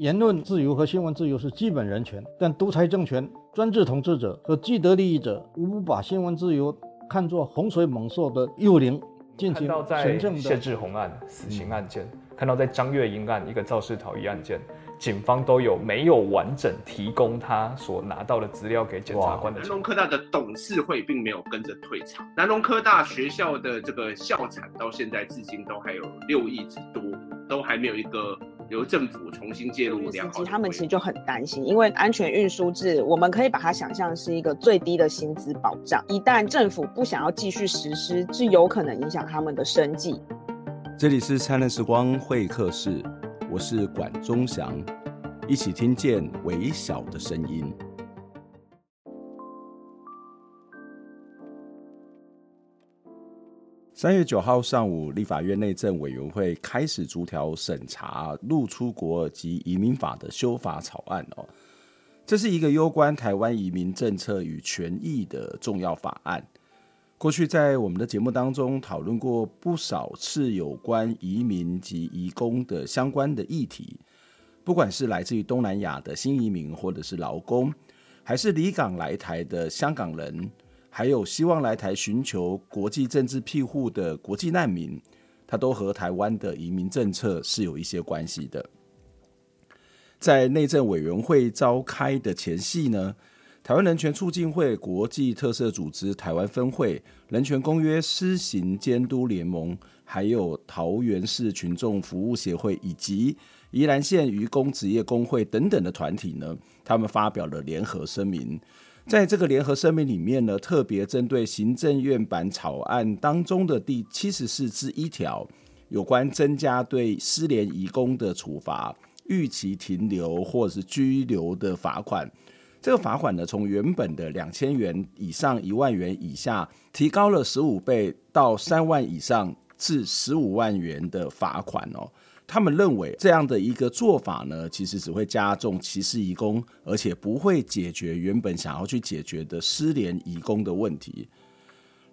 言论自由和新闻自由是基本人权，但独裁政权、专制统治者和既得利益者无不把新闻自由看作洪水猛兽的幽灵，进行神圣的。谢志宏案死刑案件，嗯、看到在张月英案一个肇事逃逸案件。警方都有没有完整提供他所拿到的资料给检察官的？南农科大的董事会并没有跟着退场，南农科大学校的这个校产到现在至今都还有六亿之多，都还没有一个由政府重新介入良好。他们其实就很担心，因为安全运输制，我们可以把它想象是一个最低的薪资保障，一旦政府不想要继续实施，是有可能影响他们的生计。这里是灿烂时光会客室。我是管中祥，一起听见微小的声音。三月九号上午，立法院内政委员会开始逐条审查《入出国及移民法》的修法草案哦。这是一个攸关台湾移民政策与权益的重要法案。过去在我们的节目当中讨论过不少次有关移民及移工的相关的议题，不管是来自于东南亚的新移民，或者是劳工，还是离港来台的香港人，还有希望来台寻求国际政治庇护的国际难民，它都和台湾的移民政策是有一些关系的。在内政委员会召开的前夕呢，台湾人权促进会国际特色组织台湾分会、人权公约施行监督联盟，还有桃园市群众服务协会以及宜兰县渔工职业工会等等的团体呢，他们发表了联合声明。在这个联合声明里面呢，特别针对行政院版草案当中的第七十四之一条，有关增加对失联移工的处罚、逾期停留或者是拘留的罚款。这个罚款呢，从原本的两千元以上一万元以下，提高了十五倍到三万以上至十五万元的罚款哦。他们认为这样的一个做法呢，其实只会加重歧视移工，而且不会解决原本想要去解决的失联移工的问题。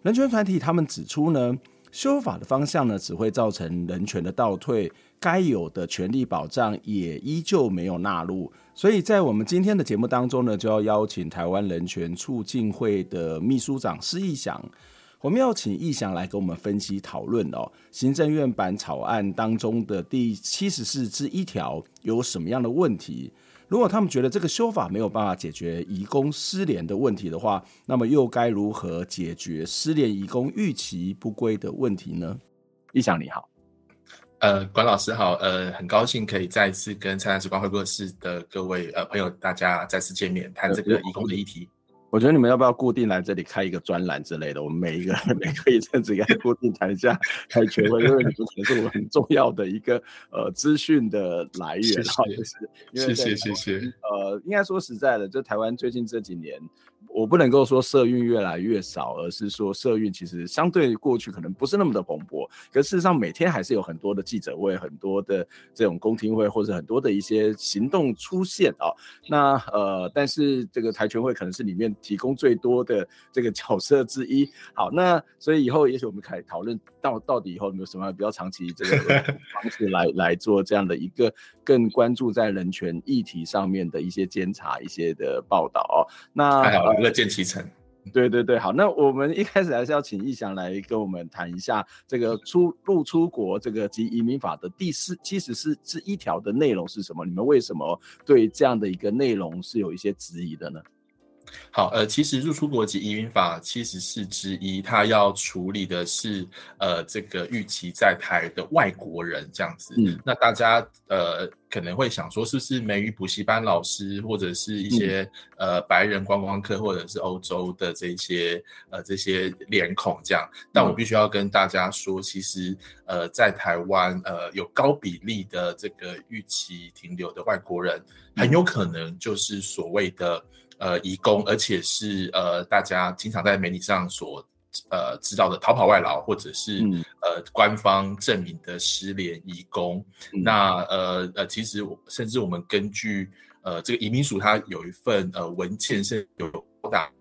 人权团体他们指出呢，修法的方向呢，只会造成人权的倒退。该有的权利保障也依旧没有纳入，所以在我们今天的节目当中呢，就要邀请台湾人权促进会的秘书长施逸翔，我们要请易翔来给我们分析讨论哦，行政院版草案当中的第七十四之一条有什么样的问题？如果他们觉得这个修法没有办法解决移工失联的问题的话，那么又该如何解决失联移工逾期不归的问题呢？易翔你好。呃，管老师好，呃，很高兴可以再次跟灿烂时光会客室的各位呃朋友大家再次见面，谈这个移工的议题。我觉得你们要不要固定来这里开一个专栏之类的？我们每一个 每隔一阵子应该固定谈一下台权会，因为你们也是我们很重要的一个 呃资讯的来源好，也是因为谢谢谢谢。呃，应该说实在的，就台湾最近这几年。我不能够说社运越来越少，而是说社运其实相对过去可能不是那么的蓬勃。可事实上，每天还是有很多的记者会、很多的这种公听会，或者很多的一些行动出现啊。那呃，但是这个台权会可能是里面提供最多的这个角色之一。好，那所以以后也许我们可以讨论到到底以后有没有什么比较长期这个方式来来做这样的一个更关注在人权议题上面的一些监察、一些的报道哦。那乐见其成，对对对，好，那我们一开始还是要请逸翔来跟我们谈一下这个出入出国这个及移民法的第四七十四之一条的内容是什么？你们为什么对这样的一个内容是有一些质疑的呢？好，呃，其实入出国及移民法七十四之一，它要处理的是呃这个逾期在台的外国人这样子。嗯，那大家呃可能会想说，是不是美语补习班老师，或者是一些、嗯、呃白人观光客，或者是欧洲的这些呃这些脸孔这样？但我必须要跟大家说，其实呃在台湾呃有高比例的这个逾期停留的外国人，很有可能就是所谓的。呃，移工，而且是呃，大家经常在媒体上所呃知道的逃跑外劳，或者是、嗯、呃官方证明的失联移工。嗯、那呃呃，其实甚至我们根据呃这个移民署，它有一份呃文件，是有高达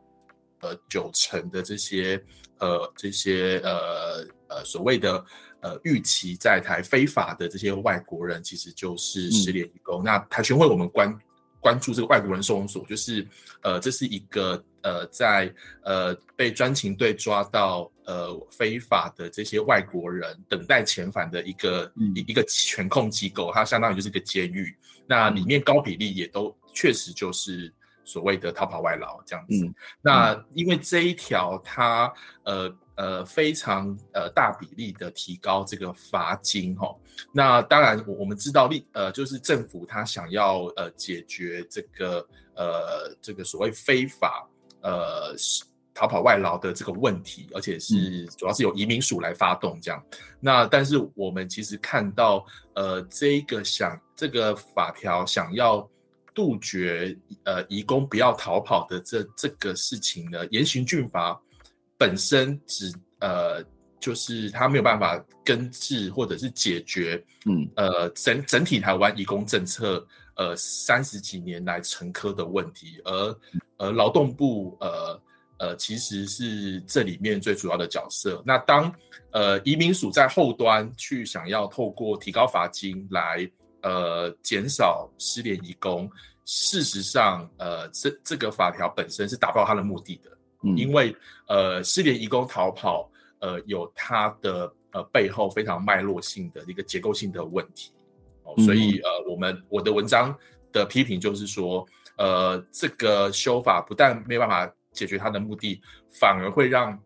呃九成的这些呃这些呃呃所谓的。呃预期在台非法的这些外国人，其实就是失联移工。嗯、那台权会我们关关注这个外国人收容所，就是呃这是一个呃在呃被专勤队抓到呃非法的这些外国人等待遣返的一个、嗯、一个权控机构，它相当于就是一个监狱。那里面高比例也都确实就是。所谓的逃跑外劳这样子，嗯、那因为这一条它呃呃非常呃大比例的提高这个罚金哈、哦，那当然我们知道立呃就是政府他想要呃解决这个呃这个所谓非法呃逃跑外劳的这个问题，而且是主要是由移民署来发动这样，嗯、那但是我们其实看到呃这个想这个法条想要。杜绝呃移工不要逃跑的这这个事情呢，严刑峻法本身只呃就是它没有办法根治或者是解决，嗯呃整整体台湾移工政策呃三十几年来沉疴的问题，而而劳动部呃呃其实是这里面最主要的角色。那当呃移民署在后端去想要透过提高罚金来。呃，减少失联移工，事实上，呃，这这个法条本身是达不到它的目的的，嗯，因为呃，失联移工逃跑，呃，有它的呃背后非常脉络性的一个结构性的问题，哦，所以呃，我们我的文章的批评就是说，呃，这个修法不但没有办法解决它的目的，反而会让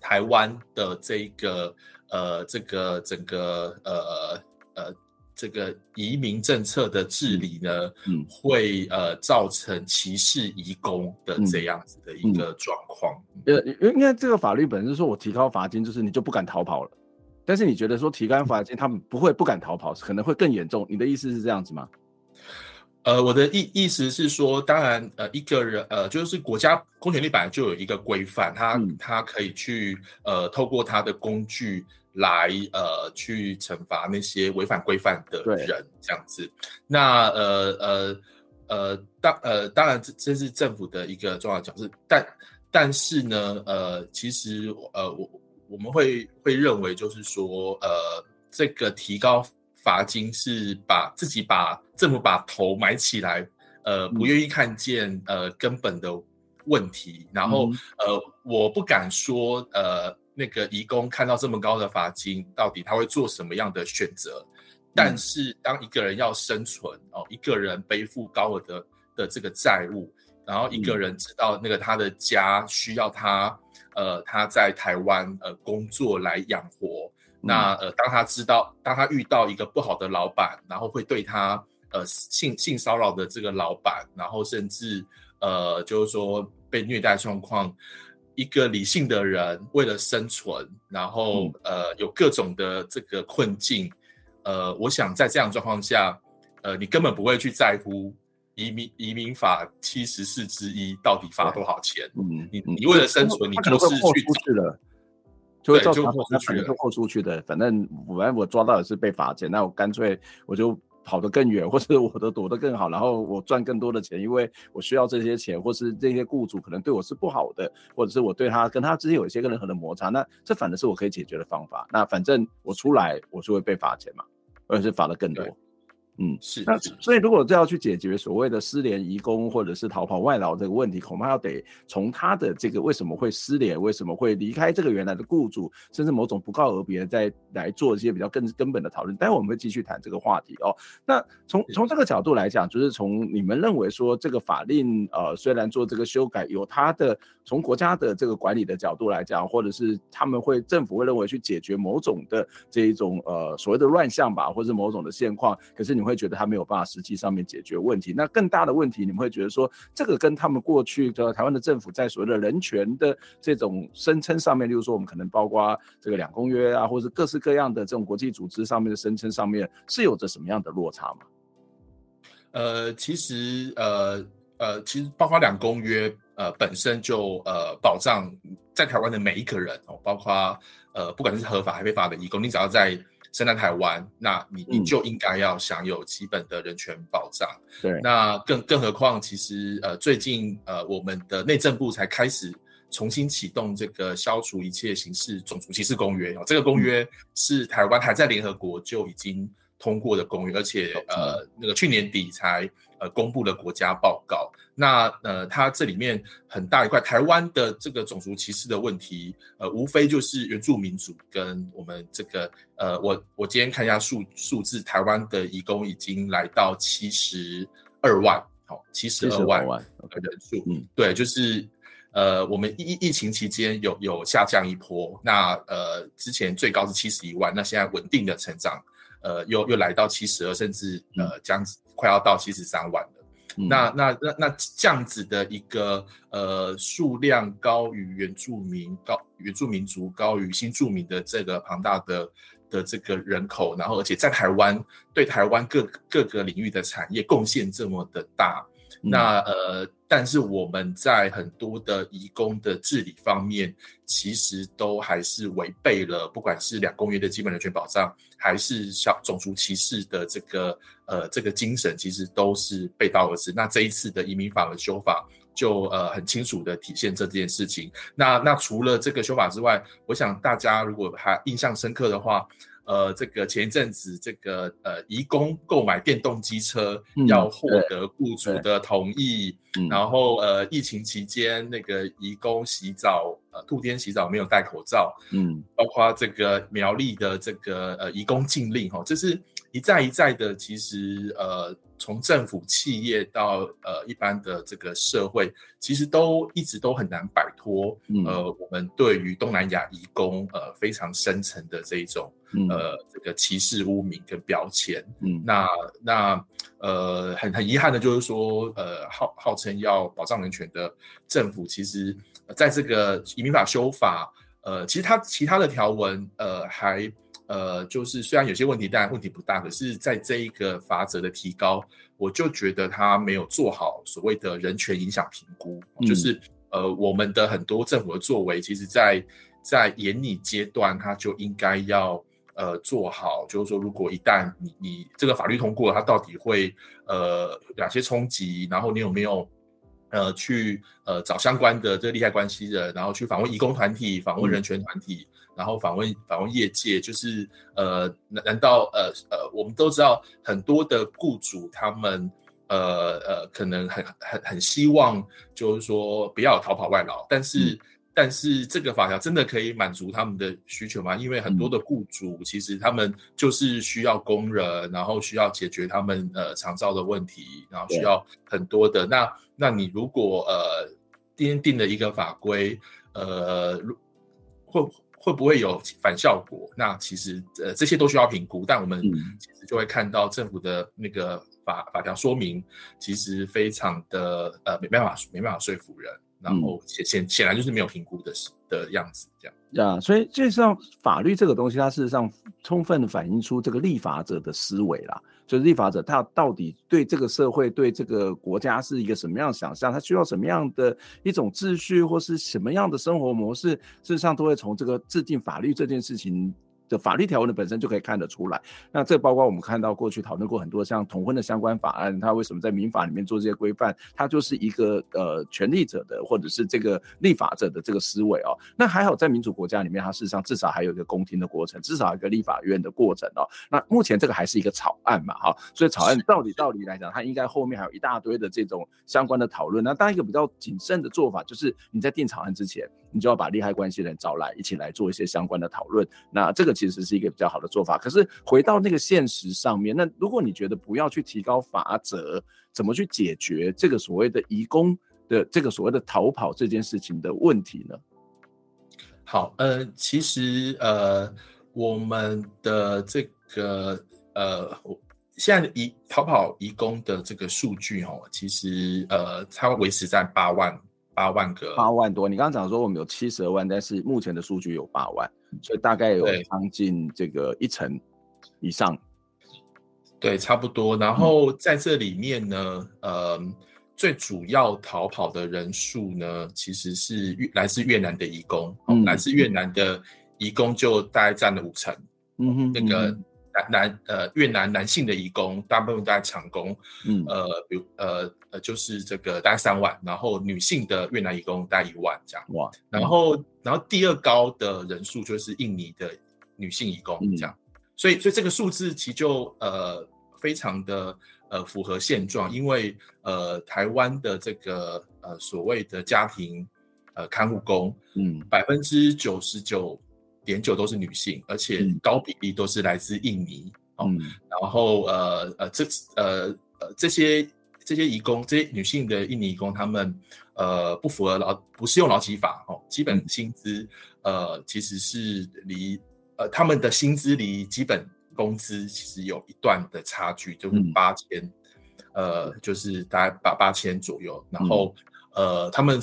台湾的这个呃这个整个呃呃。这个移民政策的治理呢，嗯，会呃造成歧视移工的这样子的一个状况。呃、嗯，因为这个法律本身是说我提高罚金，就是你就不敢逃跑了。但是你觉得说提高罚金，他们不会不敢逃跑，可能会更严重。你的意思是这样子吗？呃，我的意意思是说，当然，呃，一个人，呃，就是国家公权力本来就有一个规范，他他可以去呃透过他的工具。来呃，去惩罚那些违反规范的人，对这样子。那呃呃呃，当呃当然这这是政府的一个重要角色，但但是呢，呃，其实呃我我们会会认为就是说，呃，这个提高罚金是把自己把政府把头埋起来，呃，不愿意看见呃根本的问题，然后、嗯、呃，我不敢说呃。那个移工看到这么高的罚金，到底他会做什么样的选择？但是当一个人要生存哦，一个人背负高额的的这个债务，然后一个人知道那个他的家需要他，呃，他在台湾呃工作来养活。那呃，当他知道，当他遇到一个不好的老板，然后会对他呃性性骚扰的这个老板，然后甚至呃就是说被虐待状况。一个理性的人为了生存，然后、嗯、呃有各种的这个困境，呃，我想在这样状况下，呃，你根本不会去在乎移民移民法七十四之一到底罚多少钱。嗯，你你为了生存，你就是去豁出去了，就会造成豁出去了，就豁出去的。反正反正我抓到的是被罚钱，那我干脆我就。跑得更远，或是我的躲得更好，然后我赚更多的钱，因为我需要这些钱，或是这些雇主可能对我是不好的，或者是我对他跟他之间有一些个任何的摩擦，那这反而是我可以解决的方法。那反正我出来我就会被罚钱嘛，而且是罚的更多。嗯，是。那所以，如果这要去解决所谓的失联移工或者是逃跑外劳这个问题，恐怕要得从他的这个为什么会失联，为什么会离开这个原来的雇主，甚至某种不告而别，再来做一些比较更根本的讨论。待会我们会继续谈这个话题哦。那从从这个角度来讲，就是从你们认为说这个法令呃，虽然做这个修改，有它的从国家的这个管理的角度来讲，或者是他们会政府会认为去解决某种的这一种呃所谓的乱象吧，或者是某种的现况，可是你。你会觉得他没有办法实际上面解决问题，那更大的问题，你们会觉得说，这个跟他们过去的台湾的政府在所谓的人权的这种声称上面，例如说我们可能包括这个两公约啊，或者各式各样的这种国际组织上面的声称上面，是有着什么样的落差吗？呃，其实呃呃，其实包括两公约呃本身就呃保障在台湾的每一个人哦，包括呃不管是合法还非法的移工，你只要在。生在台湾，那你你就应该要享有基本的人权保障。对，那更更何况，其实呃，最近呃，我们的内政部才开始重新启动这个消除一切形式种族歧视公约哦，这个公约是台湾还在联合国就已经通过的公约，而且呃那个去年底才呃公布了国家报告。那呃它这里面很大一块台湾的这个种族歧视的问题，呃无非就是原住民族跟我们这个呃我我今天看一下数数字，台湾的移工已经来到七十二万，好七十二万的人数，嗯，对，就是。呃，我们疫疫情期间有有下降一波，那呃之前最高是七十一万，那现在稳定的成长，呃又又来到七十二，甚至呃将快要到七十三万了。那那那那这样子的一个呃数量高于原住民高原住民族高于新住民的这个庞大的的这个人口，然后而且在台湾对台湾各各个领域的产业贡献这么的大。那呃，但是我们在很多的移工的治理方面，其实都还是违背了，不管是两公约的基本人权保障，还是像种族歧视的这个呃这个精神，其实都是背道而驰。那这一次的移民法的修法，就呃很清楚的体现这件事情。那那除了这个修法之外，我想大家如果还印象深刻的话。呃，这个前一阵子，这个呃，移工购买电动机车要获得雇主的同意，嗯、然后呃，疫情期间那个移工洗澡，呃，露天洗澡没有戴口罩，嗯，包括这个苗栗的这个呃，移工禁令，哈、哦，这是一再一再的，其实呃。从政府、企业到呃一般的这个社会，其实都一直都很难摆脱、嗯、呃我们对于东南亚移工呃非常深层的这一种、嗯、呃这个歧视、污名跟标签。嗯，那那呃很很遗憾的就是说，呃号号称要保障人权的政府，其实在这个移民法修法，呃其实它其他的条文呃还。呃，就是虽然有些问题，但问题不大，可是在这一个法则的提高，我就觉得他没有做好所谓的人权影响评估，嗯、就是呃，我们的很多政府的作为，其实在在研拟阶段，他就应该要呃做好，就是说，如果一旦你你这个法律通过，它到底会呃哪些冲击，然后你有没有呃去呃找相关的这个利害关系人，然后去访问义工团体，访问人权团体。嗯然后访问访问业界，就是呃，难难道呃呃，我们都知道很多的雇主他们呃呃，可能很很很希望，就是说不要逃跑外劳，但是、嗯、但是这个法条真的可以满足他们的需求吗？因为很多的雇主其实他们就是需要工人，然后需要解决他们呃长照的问题，然后需要很多的。那那你如果呃今天定了一个法规，呃会。会不会有反效果？那其实呃这些都需要评估，但我们其实就会看到政府的那个法法条说明，其实非常的呃没办法没办法说服人，然后显显显然就是没有评估的的样子这样。啊，所以实际上法律这个东西，它事实上充分反映出这个立法者的思维啦。就是立法者他到底对这个社会、对这个国家是一个什么样的想象？他需要什么样的一种秩序，或是什么样的生活模式？事实上，都会从这个制定法律这件事情。的法律条文的本身就可以看得出来，那这包括我们看到过去讨论过很多像同婚的相关法案，它为什么在民法里面做这些规范？它就是一个呃权利者的或者是这个立法者的这个思维哦。那还好在民主国家里面，它事实上至少还有一个公听的过程，至少一个立法院的过程哦。那目前这个还是一个草案嘛，哈，所以草案到底道理来讲，它应该后面还有一大堆的这种相关的讨论。那当然一个比较谨慎的做法，就是你在定草案之前，你就要把利害关系人找来一起来做一些相关的讨论。那这个。其实是一个比较好的做法，可是回到那个现实上面，那如果你觉得不要去提高罚则，怎么去解决这个所谓的移工的这个所谓的逃跑这件事情的问题呢？好，呃，其实呃，我们的这个呃，现在移逃跑移工的这个数据哦，其实呃，它维持在八万八万个，八万多。你刚刚讲说我们有七十二万，但是目前的数据有八万。所以大概有将近这个一成以上，对，差不多。然后在这里面呢，嗯、呃，最主要逃跑的人数呢，其实是越来自越南的移工，嗯，来自越南的移工就大概占了五成，嗯哼，那个男男呃越南男性的移工，大部分在长工，嗯。呃比如呃呃就是这个大概三万，然后女性的越南移工大概一万这样，哇，然后然后第二高的人数就是印尼的女性移工这样，嗯、所以所以这个数字其实就呃非常的呃符合现状，因为呃台湾的这个呃所谓的家庭呃看护工，嗯。百分之九十九。点酒都是女性，而且高比例都是来自印尼。嗯、哦，然后呃呃这呃呃这些这些移工，这些女性的印尼移工，她们呃不符合劳不适用劳基法哦，基本薪资呃其实是离呃他们的薪资离基本工资其实有一段的差距，就是八千、嗯、呃就是大概八八千左右，然后、嗯、呃他们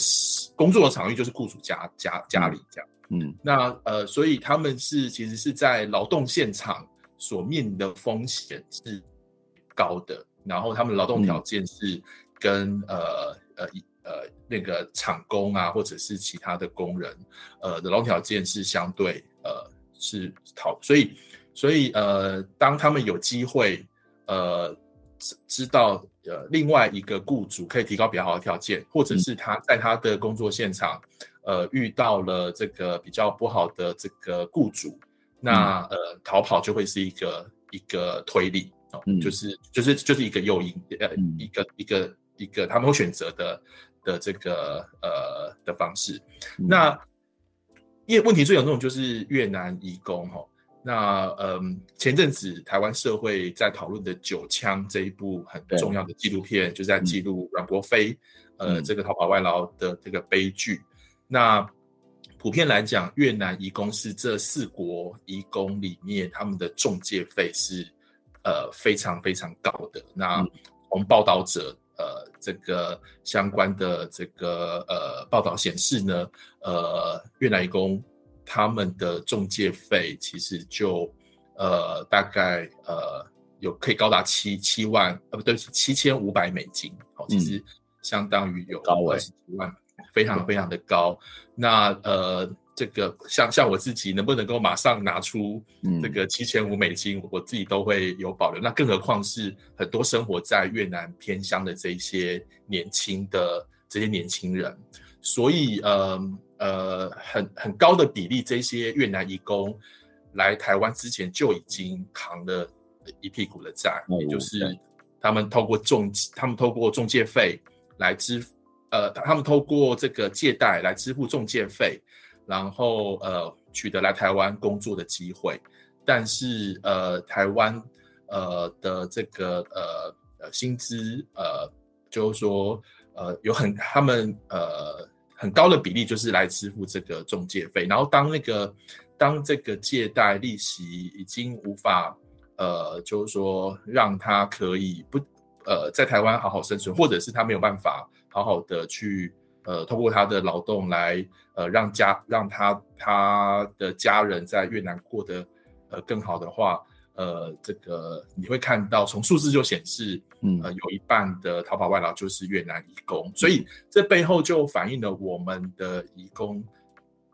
工作的场域就是雇主家家家里这样。嗯，那呃，所以他们是其实是在劳动现场所面临的风险是高的，然后他们劳动条件是跟、嗯、呃呃呃那个厂工啊，或者是其他的工人，呃的劳动条件是相对呃是讨，所以所以呃，当他们有机会呃知道呃另外一个雇主可以提高比较好的条件，或者是他在他的工作现场。呃，遇到了这个比较不好的这个雇主，那呃，逃跑就会是一个一个推力哦，嗯、就是就是就是一个诱因，呃，嗯、一个一个一个他们会选择的的这个呃的方式。嗯、那因为问题最严重就是越南移工哈、哦，那嗯、呃，前阵子台湾社会在讨论的《九枪》这一部很重要的纪录片，就是在记录阮国飞、嗯、呃这个逃跑外劳的这个悲剧。那普遍来讲，越南移工是这四国移工里面他们的中介费是呃非常非常高的。那从报道者呃这个相关的这个呃报道显示呢，呃越南移工他们的中介费其实就呃大概呃有可以高达七七万呃不对七千五百美金，好，其实相当于有二十几万。非常非常的高，那呃，这个像像我自己能不能够马上拿出这个七千五美金，嗯、我自己都会有保留。那更何况是很多生活在越南偏乡的这些年轻的这些年轻人，所以呃呃，很很高的比例，这些越南移工来台湾之前就已经扛了一屁股的债，嗯、也就是他们透过中他们透过中介费来支付。呃，他们透过这个借贷来支付中介费，然后呃取得来台湾工作的机会，但是呃台湾呃的这个呃呃薪资呃就是说呃有很他们呃很高的比例就是来支付这个中介费，然后当那个当这个借贷利息已经无法呃就是说让他可以不呃在台湾好好生存，或者是他没有办法。好好的去呃，通过他的劳动来呃，让家让他他的家人在越南过得呃更好的话，呃，这个你会看到从数字就显示，嗯，呃，有一半的逃跑外劳就是越南移工，嗯、所以这背后就反映了我们的移工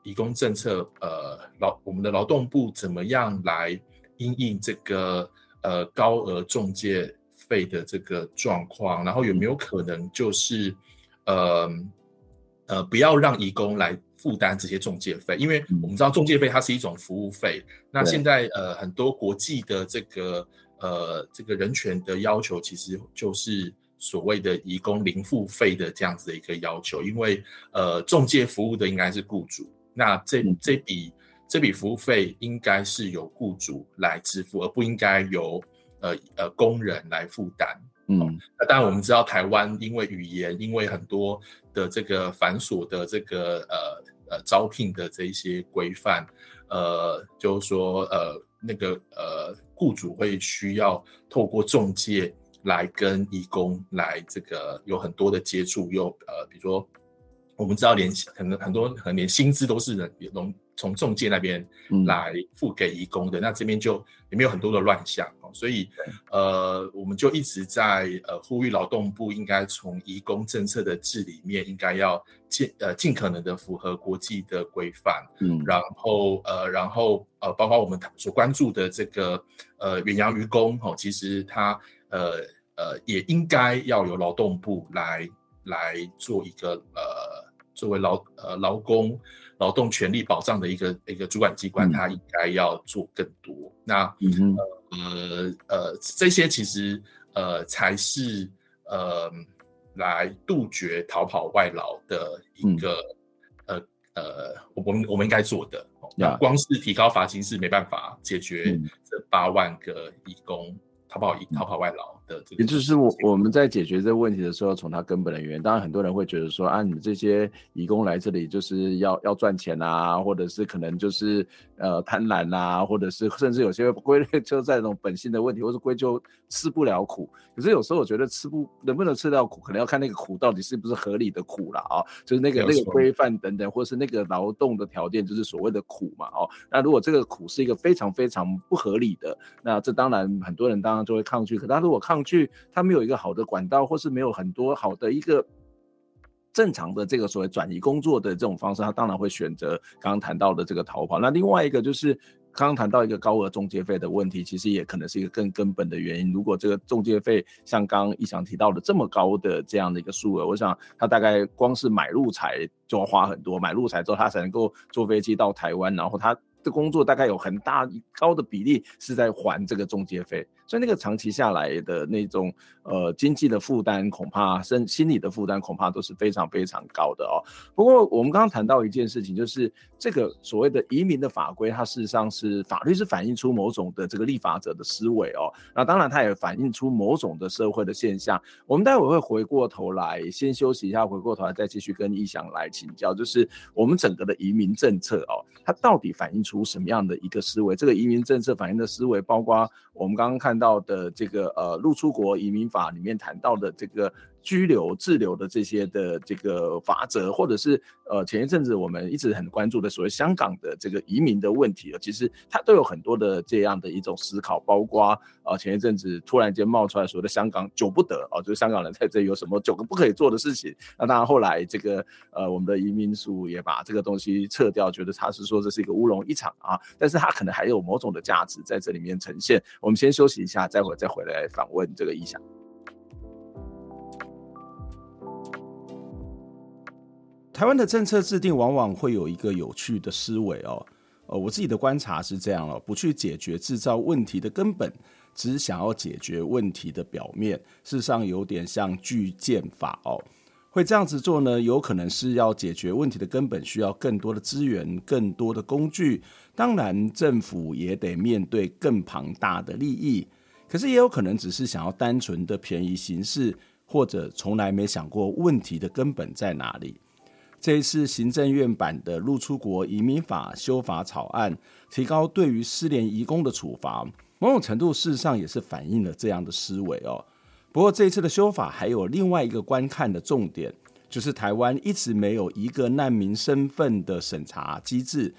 移工政策，呃，劳我们的劳动部怎么样来因应这个呃高额中介费的这个状况，然后有没有可能就是？呃呃，不要让移工来负担这些中介费，因为我们知道中介费它是一种服务费。嗯、那现在呃很多国际的这个呃这个人权的要求，其实就是所谓的移工零付费的这样子的一个要求，因为呃中介服务的应该是雇主，那这这笔这笔服务费应该是由雇主来支付，而不应该由呃呃工人来负担。嗯，那当然我们知道台湾因为语言，因为很多的这个繁琐的这个呃呃招聘的这一些规范，呃，就是说呃那个呃雇主会需要透过中介来跟义工来这个有很多的接触，又呃比如说我们知道连可能很多可能连薪资都是人从中介那边来付给移工的，嗯、那这边就也没有很多的乱象，所以呃，我们就一直在呃呼吁劳动部应该从移工政策的治理面，应该要尽呃尽可能的符合国际的规范，嗯，然后呃然后呃包括我们所关注的这个呃远洋渔工哦，其实他呃呃也应该要由劳动部来来做一个呃作为劳呃劳工。劳动权利保障的一个一个主管机关，它应该要做更多。嗯、那、嗯、呃呃这些其实呃才是呃来杜绝逃跑外劳的一个、嗯、呃呃我们我们应该做的。那光是提高罚金是没办法解决这八万个义工逃跑移逃跑外劳。也就是我我们在解决这个问题的时候，从它根本的原因，当然很多人会觉得说啊，你们这些义工来这里就是要要赚钱啊，或者是可能就是呃贪婪啊，或者是甚至有些归类就在那种本性的问题，或是归咎吃不了苦。可是有时候我觉得吃不能不能吃到苦，可能要看那个苦到底是不是合理的苦了啊，就是那个那个规范等等，或是那个劳动的条件，就是所谓的苦嘛哦。那如果这个苦是一个非常非常不合理的，那这当然很多人当然就会抗拒。可他如果抗上去，他没有一个好的管道，或是没有很多好的一个正常的这个所谓转移工作的这种方式，他当然会选择刚刚谈到的这个逃跑。那另外一个就是刚刚谈到一个高额中介费的问题，其实也可能是一个更根本的原因。如果这个中介费像刚刚逸翔提到的这么高的这样的一个数额，我想他大概光是买路财就要花很多，买路财之后他才能够坐飞机到台湾，然后他的工作大概有很大高的比例是在还这个中介费。所以那个长期下来的那种呃经济的负担，恐怕身心理的负担恐怕都是非常非常高的哦。不过我们刚刚谈到一件事情，就是这个所谓的移民的法规，它事实上是法律是反映出某种的这个立法者的思维哦。那当然它也反映出某种的社会的现象。我们待会会回过头来先休息一下，回过头来再继续跟逸翔来请教，就是我们整个的移民政策哦，它到底反映出什么样的一个思维？这个移民政策反映的思维，包括我们刚刚看。到的这个呃，入出国移民法里面谈到的这个。拘留、滞留的这些的这个法则，或者是呃前一阵子我们一直很关注的所谓香港的这个移民的问题啊，其实它都有很多的这样的一种思考，包括呃前一阵子突然间冒出来所谓的香港九不得哦，就是香港人在这有什么九个不可以做的事情。那当然后来这个呃我们的移民署也把这个东西撤掉，觉得他是说这是一个乌龙一场啊，但是他可能还有某种的价值在这里面呈现。我们先休息一下，待会再回来访问这个意向。台湾的政策制定往往会有一个有趣的思维哦，呃，我自己的观察是这样了，不去解决制造问题的根本，只想要解决问题的表面，事实上有点像巨舰法哦。会这样子做呢，有可能是要解决问题的根本，需要更多的资源、更多的工具，当然政府也得面对更庞大的利益，可是也有可能只是想要单纯的便宜行事，或者从来没想过问题的根本在哪里。这一次行政院版的入出国移民法修法草案，提高对于失联移工的处罚，某种程度事实上也是反映了这样的思维哦。不过这一次的修法还有另外一个观看的重点，就是台湾一直没有一个难民身份的审查机制，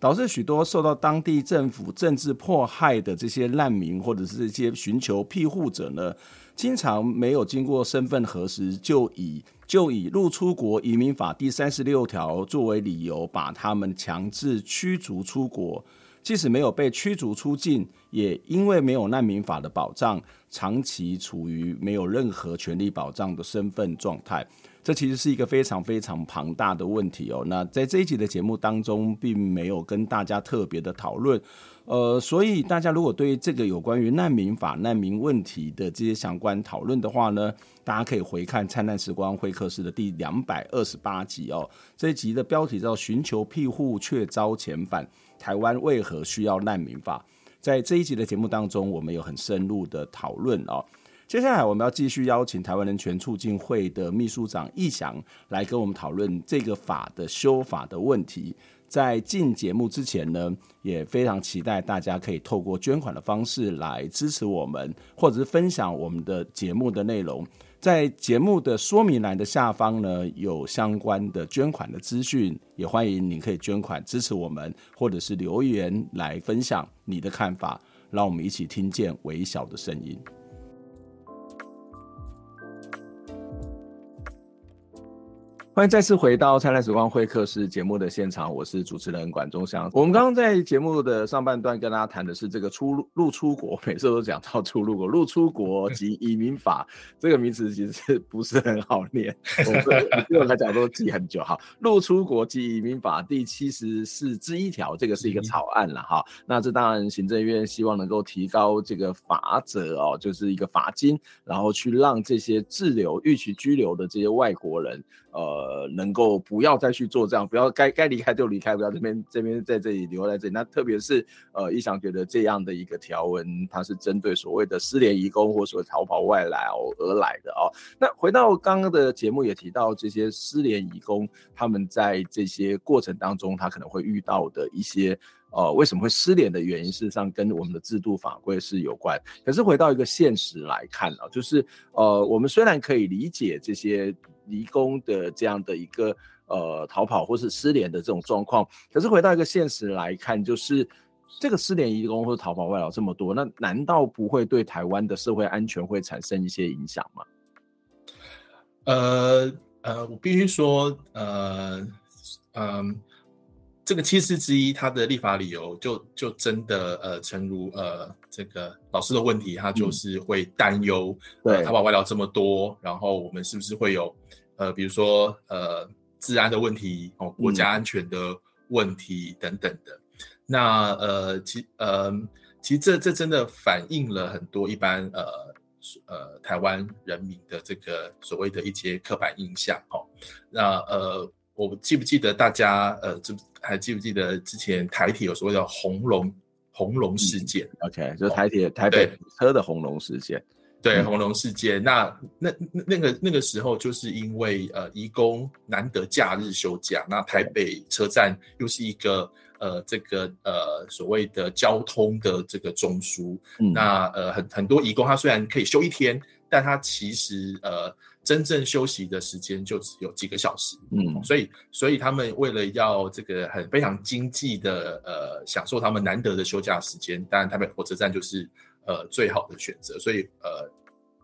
导致许多受到当地政府政治迫害的这些难民或者是这些寻求庇护者呢，经常没有经过身份核实就以。就以入出国移民法第三十六条作为理由，把他们强制驱逐出国，即使没有被驱逐出境，也因为没有难民法的保障，长期处于没有任何权利保障的身份状态。这其实是一个非常非常庞大的问题哦。那在这一集的节目当中，并没有跟大家特别的讨论。呃，所以大家如果对这个有关于难民法、难民问题的这些相关讨论的话呢，大家可以回看《灿烂时光会客室》的第两百二十八集哦。这一集的标题叫“寻求庇护却遭遣返，台湾为何需要难民法”。在这一集的节目当中，我们有很深入的讨论哦。接下来我们要继续邀请台湾人权促进会的秘书长逸翔来跟我们讨论这个法的修法的问题。在进节目之前呢，也非常期待大家可以透过捐款的方式来支持我们，或者是分享我们的节目的内容。在节目的说明栏的下方呢，有相关的捐款的资讯，也欢迎你可以捐款支持我们，或者是留言来分享你的看法，让我们一起听见微小的声音。欢迎再次回到《灿烂时光会客室》节目的现场，我是主持人管中祥。我们刚刚在节目的上半段跟大家谈的是这个出入出国，每次都讲到出入国，入出国及移民法这个名词其实不是很好念，对我 来讲都记很久。哈，入出国及移民法第七十四之一条，这个是一个草案了哈。那这当然行政院希望能够提高这个罚则哦，就是一个罚金，然后去让这些滞留、逾期居留的这些外国人。呃，呃能够不要再去做这样，不要该该离开就离开，不要这边这边在这里留在这里。那特别是呃，一翔觉得这样的一个条文，它是针对所谓的失联移工或所谓逃跑外来哦而来的哦。那回到刚刚的节目也提到，这些失联移工他们在这些过程当中，他可能会遇到的一些呃，为什么会失联的原因，事实上跟我们的制度法规是有关。可是回到一个现实来看啊，就是呃，我们虽然可以理解这些。离工的这样的一个呃逃跑或是失联的这种状况，可是回到一个现实来看，就是这个失联移工或者逃跑外劳这么多，那难道不会对台湾的社会安全会产生一些影响吗？呃呃，我必须说，呃嗯。这个七四之一，它的立法理由就就真的呃，诚如呃这个老师的问题，他就是会担忧，对，逃跑外劳这么多，然后我们是不是会有呃，比如说呃，治安的问题哦，国家安全的问题等等的。嗯、那呃，其呃，其实这这真的反映了很多一般呃呃台湾人民的这个所谓的一些刻板印象哦。那呃。我记不记得大家呃，这还记不记得之前台铁有所谓的红龙红龙事件，嗯？OK，就是台铁、哦、台北车的红龙事件。对，红龙事件。那那那那个那个时候，就是因为呃，移工难得假日休假，那台北车站又是一个呃这个呃所谓的交通的这个中枢，嗯、那呃很很多移工他虽然可以休一天，但他其实呃。真正休息的时间就只有几个小时，嗯，所以所以他们为了要这个很非常经济的呃享受他们难得的休假时间，当然台北火车站就是呃最好的选择，所以呃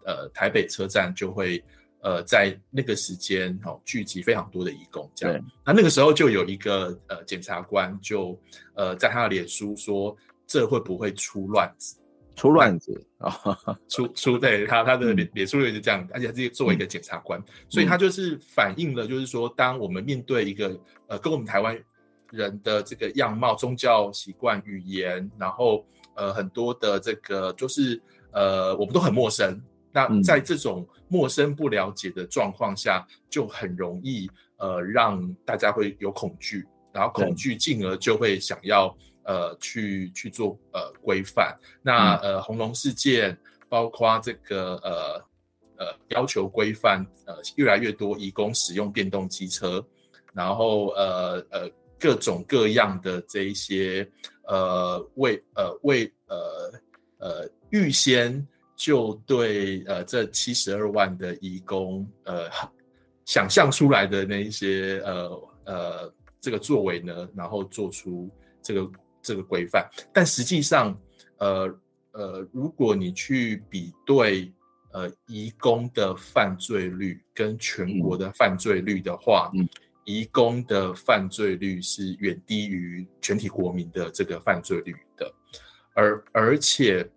呃台北车站就会呃在那个时间哦聚集非常多的义工，这样，那那个时候就有一个呃检察官就呃在他的脸书说，这会不会出乱子？出乱子 啊！出出对他他的脸脸书也是这样，而且他自己作为一个检察官，嗯、所以他就是反映了，就是说，当我们面对一个呃跟我们台湾人的这个样貌、宗教习惯、语言，然后呃很多的这个就是呃我们都很陌生，那在这种陌生不了解的状况下，就很容易呃让大家会有恐惧，然后恐惧进而就会想要。呃，去去做呃规范，那呃红龙事件，包括这个呃呃要求规范呃越来越多移工使用电动机车，然后呃呃各种各样的这一些呃为呃为呃呃预先就对呃这七十二万的移工呃想象出来的那一些呃呃这个作为呢，然后做出这个。这个规范，但实际上，呃呃，如果你去比对呃移工的犯罪率跟全国的犯罪率的话，嗯，移工的犯罪率是远低于全体国民的这个犯罪率的，而而且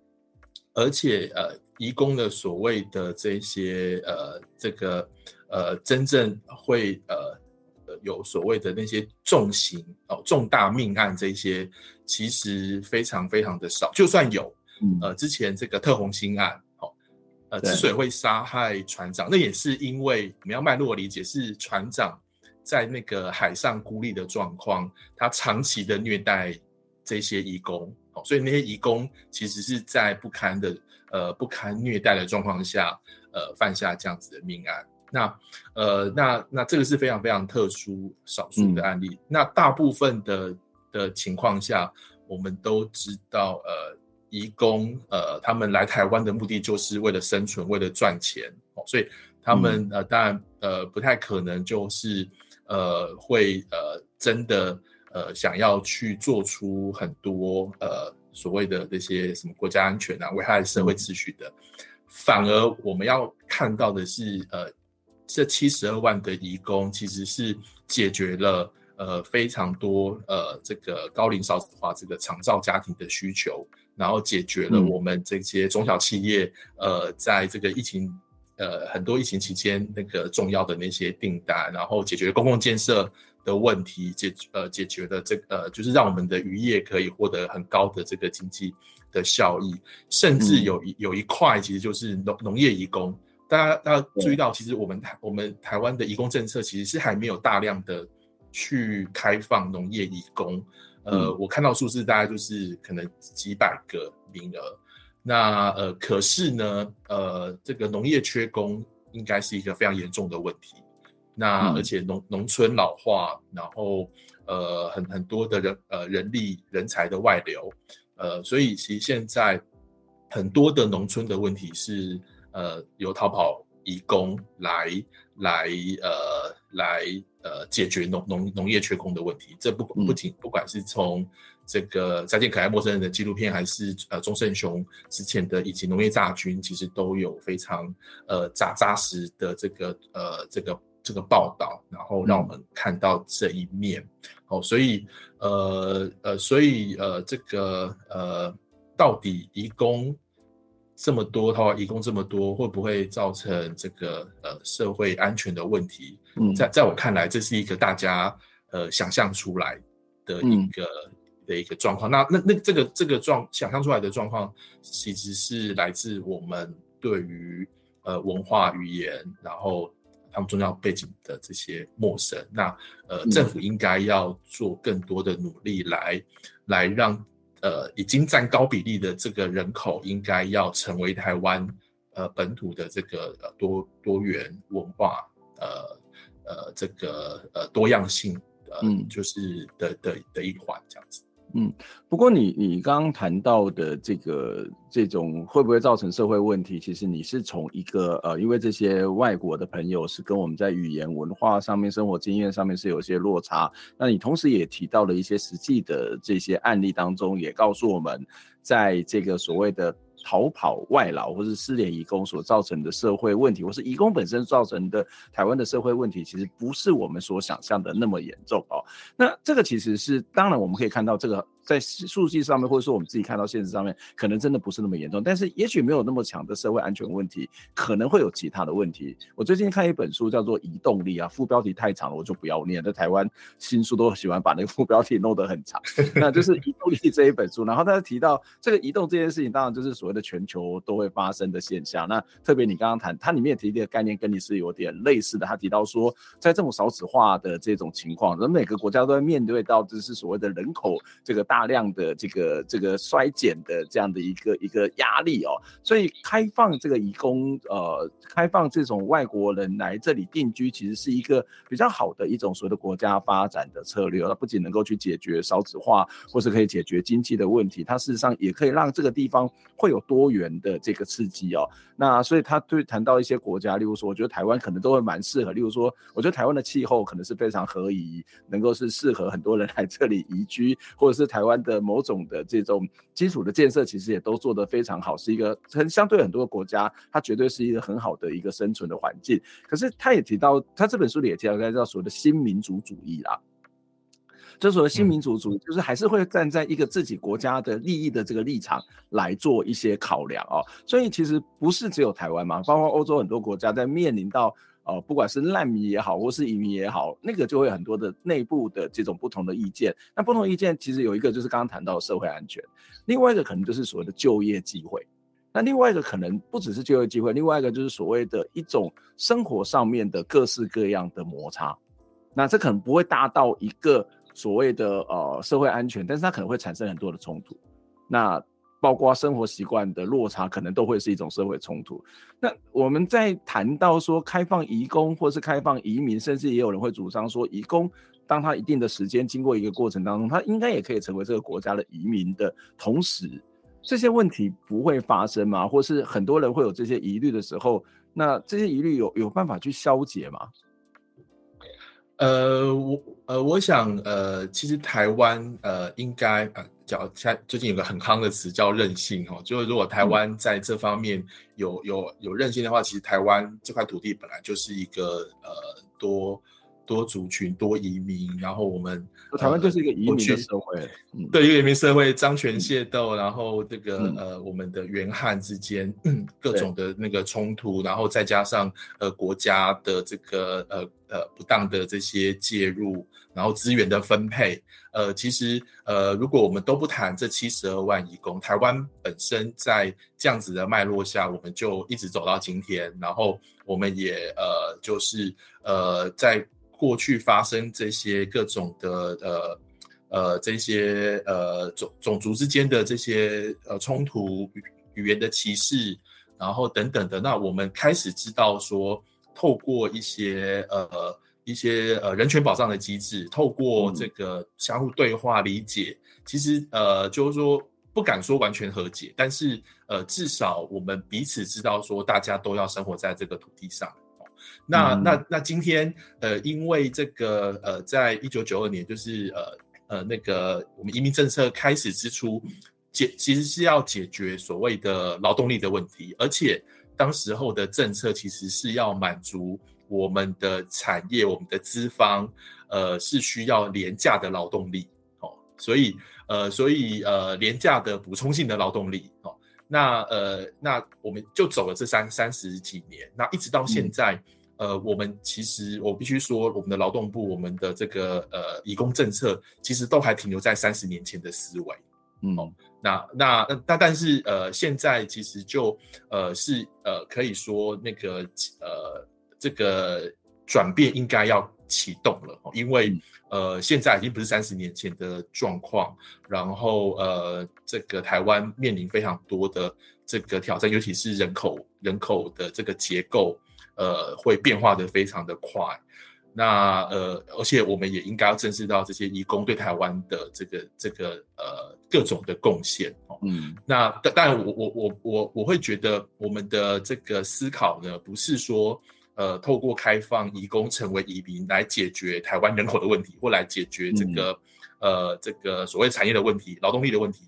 而且呃，移工的所谓的这些呃这个呃真正会呃。有所谓的那些重刑哦，重大命案这些，其实非常非常的少。就算有，嗯、呃，之前这个特宏兴案，哦，呃，之所以会杀害船长，那也是因为我们要脉络理解，是船长在那个海上孤立的状况，他长期的虐待这些义工，哦，所以那些义工其实是在不堪的呃不堪虐待的状况下，呃，犯下这样子的命案。那呃，那那这个是非常非常特殊少数的案例。嗯、那大部分的的情况下，我们都知道，呃，移工呃，他们来台湾的目的就是为了生存，为了赚钱，哦，所以他们、嗯、呃，当然呃，不太可能就是呃，会呃，真的呃，想要去做出很多呃，所谓的这些什么国家安全啊，危害社会秩序的。嗯反而我们要看到的是，呃，这七十二万的移工其实是解决了呃非常多呃这个高龄少子化这个长照家庭的需求，然后解决了我们这些中小企业呃在这个疫情呃很多疫情期间那个重要的那些订单，然后解决公共建设的问题，解呃解决了这个、呃就是让我们的渔业可以获得很高的这个经济。的效益，甚至有一有一块其实就是农农业移工，大家大家注意到，其实我们台我们台湾的移工政策其实是还没有大量的去开放农业义工，呃，我看到数字大概就是可能几百个名额，那呃，可是呢，呃，这个农业缺工应该是一个非常严重的问题，那而且农农村老化，然后呃很很多的人呃人力人才的外流。呃，所以其实现在很多的农村的问题是，呃，由逃跑移工来来呃来呃解决农农农业缺工的问题。这不不仅不管是从这个《再见可爱陌生人》的纪录片，还是呃钟胜雄之前的以及农业大军，其实都有非常呃扎扎实的这个呃这个这个报道，然后让我们看到这一面。哦，所以。呃呃，所以呃，这个呃，到底移工这么多，他移工这么多，会不会造成这个呃社会安全的问题？嗯，在在我看来，这是一个大家呃想象出来的一个、嗯、的一个状况。那那那这个这个状想象出来的状况，其实是来自我们对于呃文化语言，然后。他们重要背景的这些陌生，那呃，政府应该要做更多的努力来，嗯、来让呃已经占高比例的这个人口，应该要成为台湾呃本土的这个呃多多元文化呃呃这个呃多样性呃就是的的的一环这样子。嗯，不过你你刚刚谈到的这个这种会不会造成社会问题？其实你是从一个呃，因为这些外国的朋友是跟我们在语言文化上面、生活经验上面是有些落差。那你同时也提到了一些实际的这些案例当中，也告诉我们，在这个所谓的。逃跑外劳或是失联移工所造成的社会问题，或是移工本身造成的台湾的社会问题，其实不是我们所想象的那么严重哦。那这个其实是，当然我们可以看到这个。在数据上面，或者说我们自己看到现实上面，可能真的不是那么严重，但是也许没有那么强的社会安全问题，可能会有其他的问题。我最近看一本书叫做《移动力》啊，副标题太长了，我就不要念。在台湾新书都喜欢把那个副标题弄得很长，那就是《移动力》这一本书。然后他提到这个移动这件事情，当然就是所谓的全球都会发生的现象。那特别你刚刚谈，它里面也提的概念跟你是有点类似的。他提到说，在这种少子化的这种情况，人每个国家都会面对到就是所谓的人口这个大。大量的这个这个衰减的这样的一个一个压力哦，所以开放这个移工呃，开放这种外国人来这里定居，其实是一个比较好的一种所谓的国家发展的策略。它不仅能够去解决少子化，或是可以解决经济的问题，它事实上也可以让这个地方会有多元的这个刺激哦。那所以他对谈到一些国家，例如说，我觉得台湾可能都会蛮适合。例如说，我觉得台湾的气候可能是非常合宜，能够是适合很多人来这里移居，或者是台。台湾的某种的这种基础的建设，其实也都做得非常好，是一个很相对很多国家，它绝对是一个很好的一个生存的环境。可是他也提到，他这本书里也提到，叫所谓的新民主主义啦，就所谓新民主主义，就是还是会站在一个自己国家的利益的这个立场来做一些考量哦。所以其实不是只有台湾嘛，包括欧洲很多国家在面临到。哦，不管是难民也好，或是移民也好，那个就会很多的内部的这种不同的意见。那不同意见其实有一个就是刚刚谈到的社会安全，另外一个可能就是所谓的就业机会。那另外一个可能不只是就业机会，另外一个就是所谓的一种生活上面的各式各样的摩擦。那这可能不会大到一个所谓的呃社会安全，但是它可能会产生很多的冲突。那。包括生活习惯的落差，可能都会是一种社会冲突。那我们在谈到说开放移工，或是开放移民，甚至也有人会主张说，移工当他一定的时间经过一个过程当中，他应该也可以成为这个国家的移民的同时，这些问题不会发生吗？或是很多人会有这些疑虑的时候，那这些疑虑有有办法去消解吗？呃，我呃，我想呃，其实台湾呃，应该呃，叫现在最近有个很夯的词叫韧性哦，就是如果台湾在这方面有有有韧性的话，其实台湾这块土地本来就是一个呃多。多族群、多移民，然后我们台湾就是一个移民的社会，嗯、对，一个移民社会，张权械斗，嗯、然后这个、嗯、呃，我们的原汉之间、嗯、各种的那个冲突，然后再加上呃国家的这个呃呃不当的这些介入，然后资源的分配，呃，其实呃，如果我们都不谈这七十二万移工，台湾本身在这样子的脉络下，我们就一直走到今天，然后我们也呃，就是呃在。过去发生这些各种的呃呃这些呃种种族之间的这些呃冲突、语言的歧视，然后等等的，那我们开始知道说，透过一些呃一些呃人权保障的机制，透过这个相互对话理解，嗯、其实呃就是说不敢说完全和解，但是呃至少我们彼此知道说，大家都要生活在这个土地上。那那那今天，呃，因为这个，呃，在一九九二年，就是呃呃那个我们移民政策开始之初，解其实是要解决所谓的劳动力的问题，而且当时候的政策其实是要满足我们的产业、我们的资方，呃，是需要廉价的劳动力，哦，所以呃，所以呃，廉价的补充性的劳动力，哦，那呃，那我们就走了这三三十几年，那一直到现在。嗯呃，我们其实我必须说，我们的劳动部，我们的这个呃，移工政策，其实都还停留在三十年前的思维。嗯，那那那但是呃，现在其实就呃是呃可以说那个呃这个转变应该要启动了，因为呃现在已经不是三十年前的状况，然后呃这个台湾面临非常多的这个挑战，尤其是人口人口的这个结构。呃，会变化的非常的快，那呃，而且我们也应该要正视到这些移工对台湾的这个这个呃各种的贡献哦。嗯，那但但我我我我我会觉得我们的这个思考呢，不是说呃透过开放移工成为移民来解决台湾人口的问题，或来解决这个、嗯、呃这个所谓产业的问题、劳动力的问题。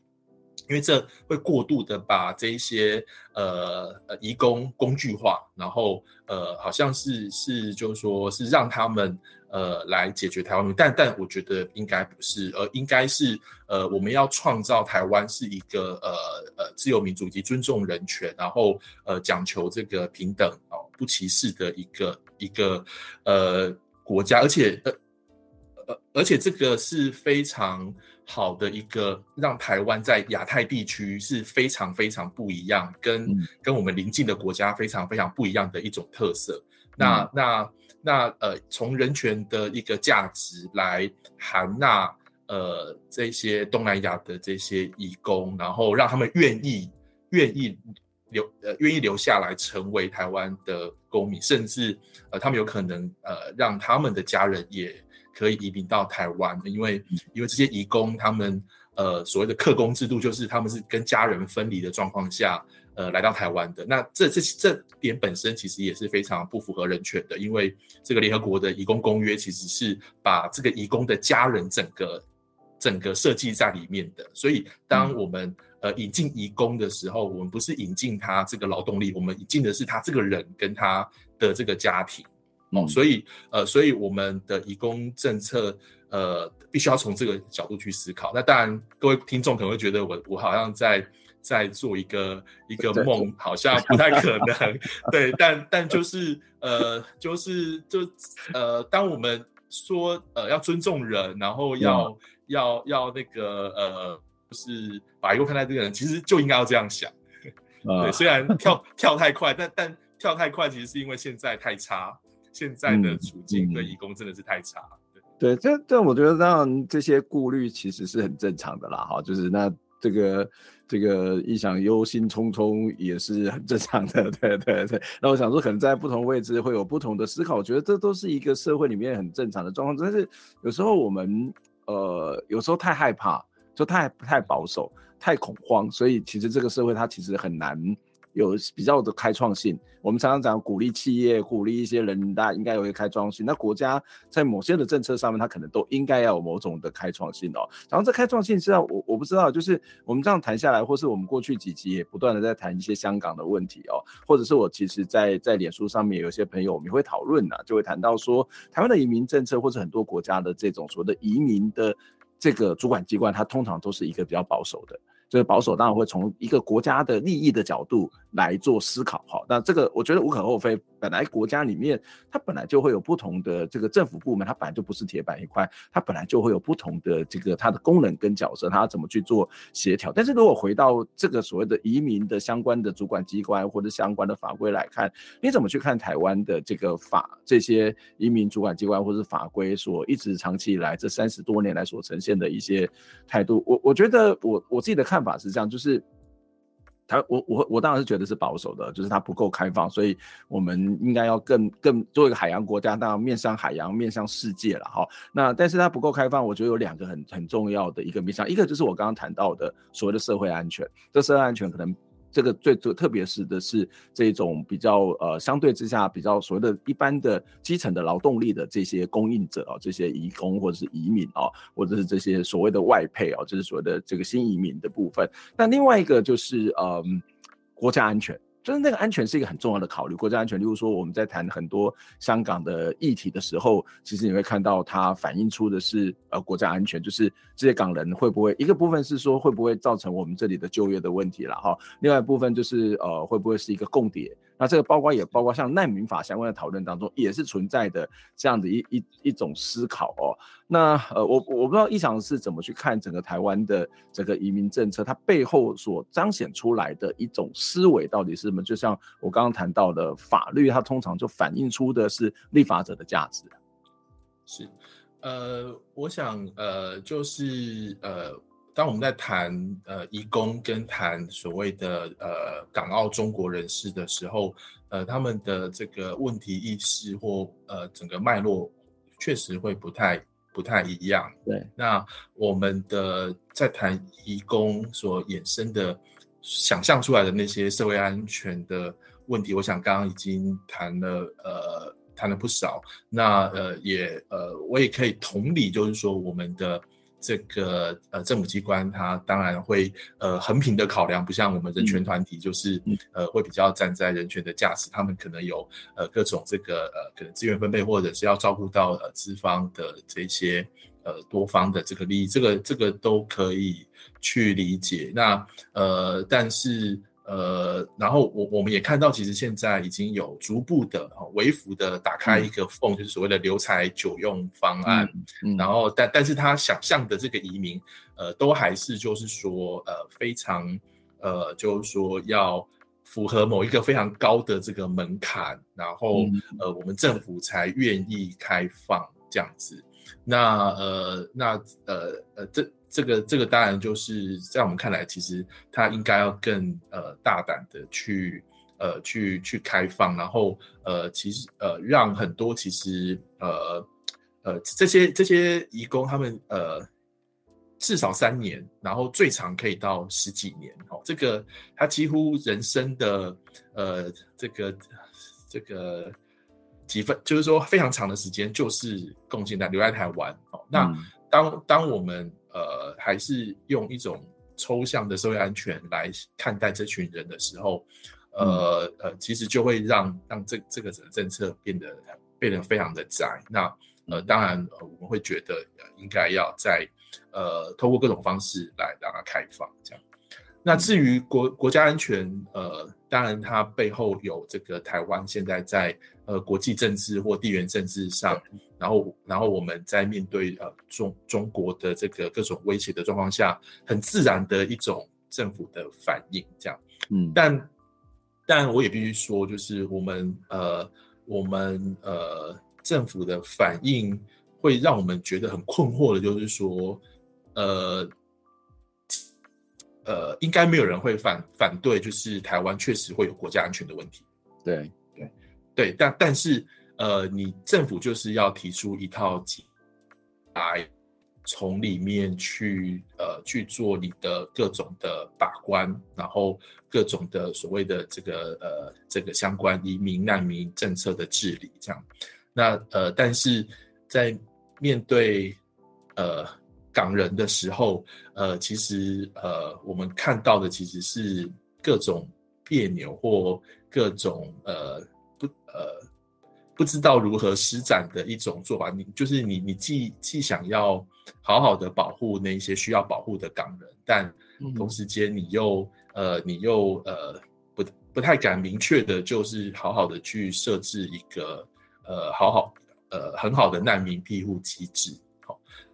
因为这会过度的把这一些呃呃移工工具化，然后呃好像是是就是说是让他们呃来解决台湾问题，但但我觉得应该不是，而应该是呃我们要创造台湾是一个呃呃自由民主以及尊重人权，然后呃讲求这个平等哦不歧视的一个一个呃国家，而且呃呃而且这个是非常。好的一个让台湾在亚太地区是非常非常不一样，跟、嗯、跟我们邻近的国家非常非常不一样的一种特色。那、嗯、那那呃，从人权的一个价值来含纳呃这些东南亚的这些义工，然后让他们愿意愿意留呃愿意留下来成为台湾的公民，甚至呃他们有可能呃让他们的家人也。可以移民到台湾，因为因为这些移工，他们呃所谓的客工制度，就是他们是跟家人分离的状况下，呃来到台湾的。那这这这点本身其实也是非常不符合人权的，因为这个联合国的移工公约其实是把这个移工的家人整个整个设计在里面的。所以当我们呃引进移工的时候，我们不是引进他这个劳动力，我们引进的是他这个人跟他的这个家庭。哦，所以呃，所以我们的移工政策呃，必须要从这个角度去思考。那当然，各位听众可能会觉得我我好像在在做一个一个梦，好像不太可能。对，但但就是呃，就是就呃，当我们说呃要尊重人，然后要、嗯、要要那个呃，就是把移工看待这个人，其实就应该要这样想。嗯、对，虽然跳跳太快，但但跳太快其实是因为现在太差。现在的处境对义工真的是太差。对，这这我觉得让这些顾虑其实是很正常的啦，哈，就是那这个这个一想忧心忡忡也是很正常的，对对对。那我想说，可能在不同位置会有不同的思考，我觉得这都是一个社会里面很正常的状况。但是有时候我们呃，有时候太害怕，就太太保守，太恐慌，所以其实这个社会它其实很难。有比较的开创性，我们常常讲鼓励企业，鼓励一些人，大家应该有一个开创性。那国家在某些的政策上面，它可能都应该要有某种的开创性哦。然后这开创性实际上我我不知道，就是我们这样谈下来，或是我们过去几集也不断的在谈一些香港的问题哦，或者是我其实在在脸书上面有一些朋友我们也会讨论呐，就会谈到说台湾的移民政策，或者很多国家的这种所谓的移民的这个主管机关，它通常都是一个比较保守的。就是保守，当然会从一个国家的利益的角度来做思考，哈。那这个我觉得无可厚非。本来国家里面它本来就会有不同的这个政府部门，它本来就不是铁板一块，它本来就会有不同的这个它的功能跟角色，它要怎么去做协调。但是如果回到这个所谓的移民的相关的主管机关或者相关的法规来看，你怎么去看台湾的这个法这些移民主管机关或者法规所一直长期以来这三十多年来所呈现的一些态度？我我觉得我我自己的看。看法是这样，就是他我我我当然是觉得是保守的，就是它不够开放，所以我们应该要更更作为一个海洋国家，当然面向海洋，面向世界了哈。那但是它不够开放，我觉得有两个很很重要的一个面向，一个就是我刚刚谈到的所谓的社会安全，这社会安全可能。这个最最特别是的是这种比较呃相对之下比较所谓的一般的基层的劳动力的这些供应者啊、哦，这些移工或者是移民啊、哦，或者是这些所谓的外配啊、哦，就是所谓的这个新移民的部分。那另外一个就是嗯国家安全。就是那个安全是一个很重要的考虑，国家安全。例如说，我们在谈很多香港的议题的时候，其实你会看到它反映出的是呃国家安全，就是这些港人会不会一个部分是说会不会造成我们这里的就业的问题了哈，另外一部分就是呃会不会是一个共谍。那这个包括也包括像难民法相关的讨论当中，也是存在的这样的一一一种思考哦。那呃，我我不知道奕翔是怎么去看整个台湾的这个移民政策，它背后所彰显出来的一种思维到底是什么？就像我刚刚谈到的法律，它通常就反映出的是立法者的价值。是，呃，我想呃，就是呃。当我们在谈呃移工跟谈所谓的呃港澳中国人士的时候，呃他们的这个问题意识或呃整个脉络确实会不太不太一样。对，那我们的在谈移工所衍生的想象出来的那些社会安全的问题，我想刚刚已经谈了呃谈了不少。那呃也呃我也可以同理，就是说我们的。这个呃政府机关，它当然会呃横平的考量，不像我们人权团体，就是、嗯、呃会比较站在人权的价值，他们可能有呃各种这个呃可能资源分配，或者是要照顾到呃资方的这些呃多方的这个利益，这个这个都可以去理解。那呃但是。呃，然后我我们也看到，其实现在已经有逐步的哈微幅的打开一个缝，嗯、就是所谓的留才久用方案。嗯嗯、然后，但但是他想象的这个移民，呃，都还是就是说，呃，非常呃，就是说要符合某一个非常高的这个门槛，然后、嗯、呃，我们政府才愿意开放这样子。那呃，那呃呃这。这个这个当然就是在我们看来，其实它应该要更呃大胆的去呃去去开放，然后呃其实呃让很多其实呃呃这些这些移工他们呃至少三年，然后最长可以到十几年哦，这个他几乎人生的呃这个这个几分，就是说非常长的时间就是贡献在留在台湾哦。那当当我们呃，还是用一种抽象的社会安全来看待这群人的时候，呃呃，其实就会让让这这个政策变得变得非常的窄。那呃，当然呃，我们会觉得应该要在呃，透过各种方式来让它开放这样。那至于国国家安全，呃，当然它背后有这个台湾现在在呃国际政治或地缘政治上。然后，然后我们在面对呃中中国的这个各种威胁的状况下，很自然的一种政府的反应，这样。嗯，但但我也必须说，就是我们呃我们呃政府的反应会让我们觉得很困惑的，就是说，呃，呃，应该没有人会反反对，就是台湾确实会有国家安全的问题。对对对，但但是呃，你政府就是要提出一套来。从里面去呃去做你的各种的把关，然后各种的所谓的这个呃这个相关移民难民政策的治理，这样。那呃，但是在面对呃港人的时候，呃，其实呃我们看到的其实是各种别扭或各种呃不呃。不知道如何施展的一种做法，你就是你，你既既想要好好的保护那些需要保护的港人，但同时间你又呃，你又呃不不太敢明确的，就是好好的去设置一个呃好好呃很好的难民庇护机制，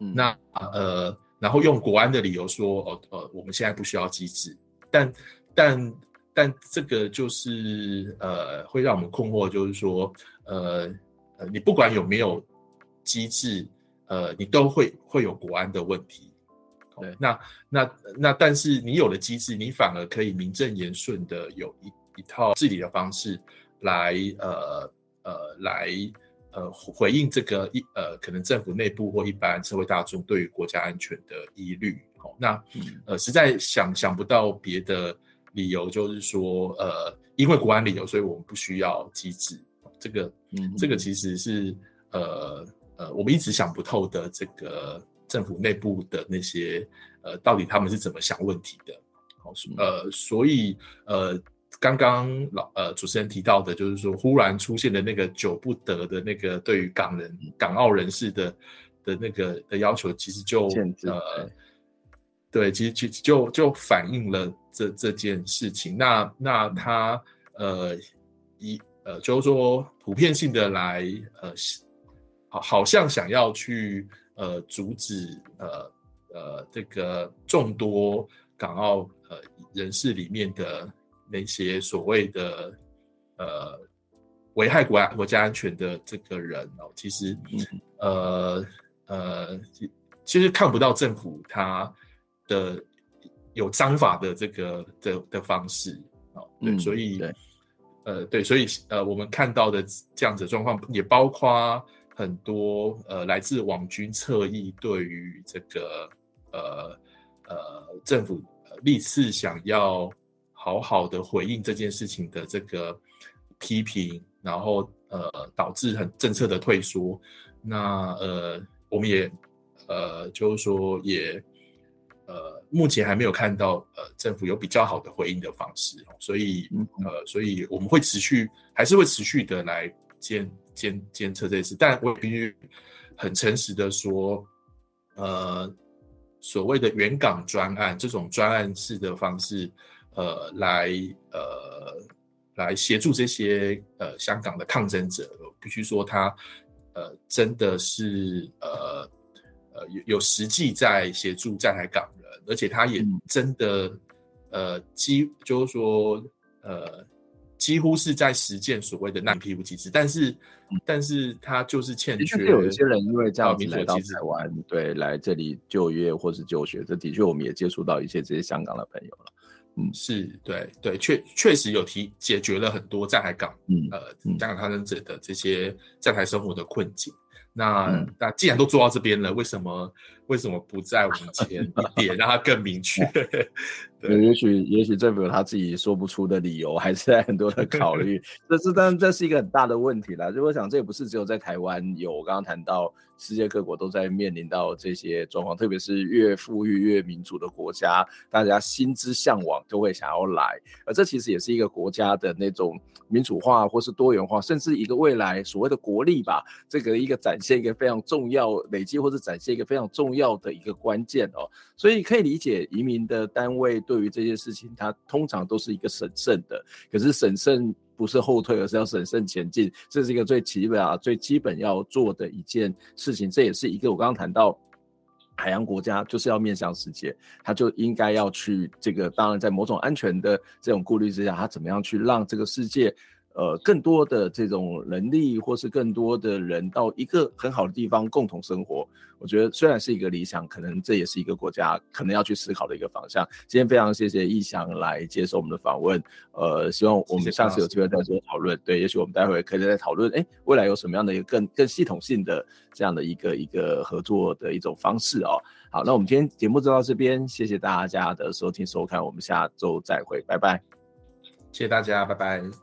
好，那呃然后用国安的理由说，哦呃我们现在不需要机制，但但。但这个就是呃，会让我们困惑，就是说，呃呃，你不管有没有机制，呃，你都会会有国安的问题。对，那那那，但是你有了机制，你反而可以名正言顺的有一一套治理的方式来，呃呃，来呃回应这个一呃，可能政府内部或一般社会大众对于国家安全的疑虑。好，那呃，实在想想不到别的。理由就是说，呃，因为国安理由，所以我们不需要机制。这个，嗯，这个其实是，呃，呃，我们一直想不透的这个政府内部的那些，呃，到底他们是怎么想问题的？好，呃，所以，呃，刚刚老，呃，主持人提到的，就是说，忽然出现的那个久不得的那个对于港人、港澳人士的的那个的要求，其实就，呃。对，其实其实就就反映了这这件事情。那那他呃一呃就是说普遍性的来呃好好像想要去呃阻止呃呃这个众多港澳呃人士里面的那些所谓的呃危害国国家安全的这个人哦，其实呃呃其实看不到政府他。的有章法的这个的的方式哦，对，嗯、所以对呃对，所以呃我们看到的这样子的状况，也包括很多呃来自网军侧翼对于这个呃呃政府历次想要好好的回应这件事情的这个批评，然后呃导致很政策的退缩，那呃我们也呃就是说也。呃，目前还没有看到呃政府有比较好的回应的方式，所以呃，所以我们会持续还是会持续的来监监监测这次，但我必须很诚实的说，呃，所谓的原港专案这种专案式的方式，呃，来呃来协助这些呃香港的抗争者，我必须说他呃真的是呃。呃，有有实际在协助在台港人，而且他也真的，嗯、呃，几就是说，呃，几乎是在实践所谓的难民庇护机制，但是，嗯、但是他就是欠缺。有一些人因为这样子来到台湾，对，来这里就业或是就学，这的确我们也接触到一些这些香港的朋友了。嗯，是对对，确确实有提解决了很多在台港，嗯呃，香港抗争者的这些在台生活的困境。那、嗯、那既然都做到这边了，为什么为什么不在往前一点，让它更明确？对，也许也许政府有他自己说不出的理由，还是在很多的考虑。这是当然，这是一个很大的问题啦。就我想，这也不是只有在台湾有。我刚刚谈到，世界各国都在面临到这些状况，特别是越富裕越民主的国家，大家心之向往都会想要来。而这其实也是一个国家的那种民主化，或是多元化，甚至一个未来所谓的国力吧。这个一个展现一个非常重要累积，或者展现一个非常重要的一个关键哦。所以可以理解移民的单位。对对于这些事情，它通常都是一个审慎的。可是审慎不是后退，而是要审慎前进，这是一个最基本啊、最基本要做的一件事情。这也是一个我刚刚谈到海洋国家就是要面向世界，他就应该要去这个。当然，在某种安全的这种顾虑之下，他怎么样去让这个世界呃更多的这种能力，或是更多的人到一个很好的地方共同生活。我觉得虽然是一个理想，可能这也是一个国家可能要去思考的一个方向。今天非常谢谢义祥来接受我们的访问，呃，希望我们下次有机会再做讨论。对，也许我们待会可以再讨论，哎，未来有什么样的一个更更系统性的这样的一个一个合作的一种方式哦。好，那我们今天节目就到这边，谢谢大家的收听收看，我们下周再会，拜拜。谢谢大家，拜拜。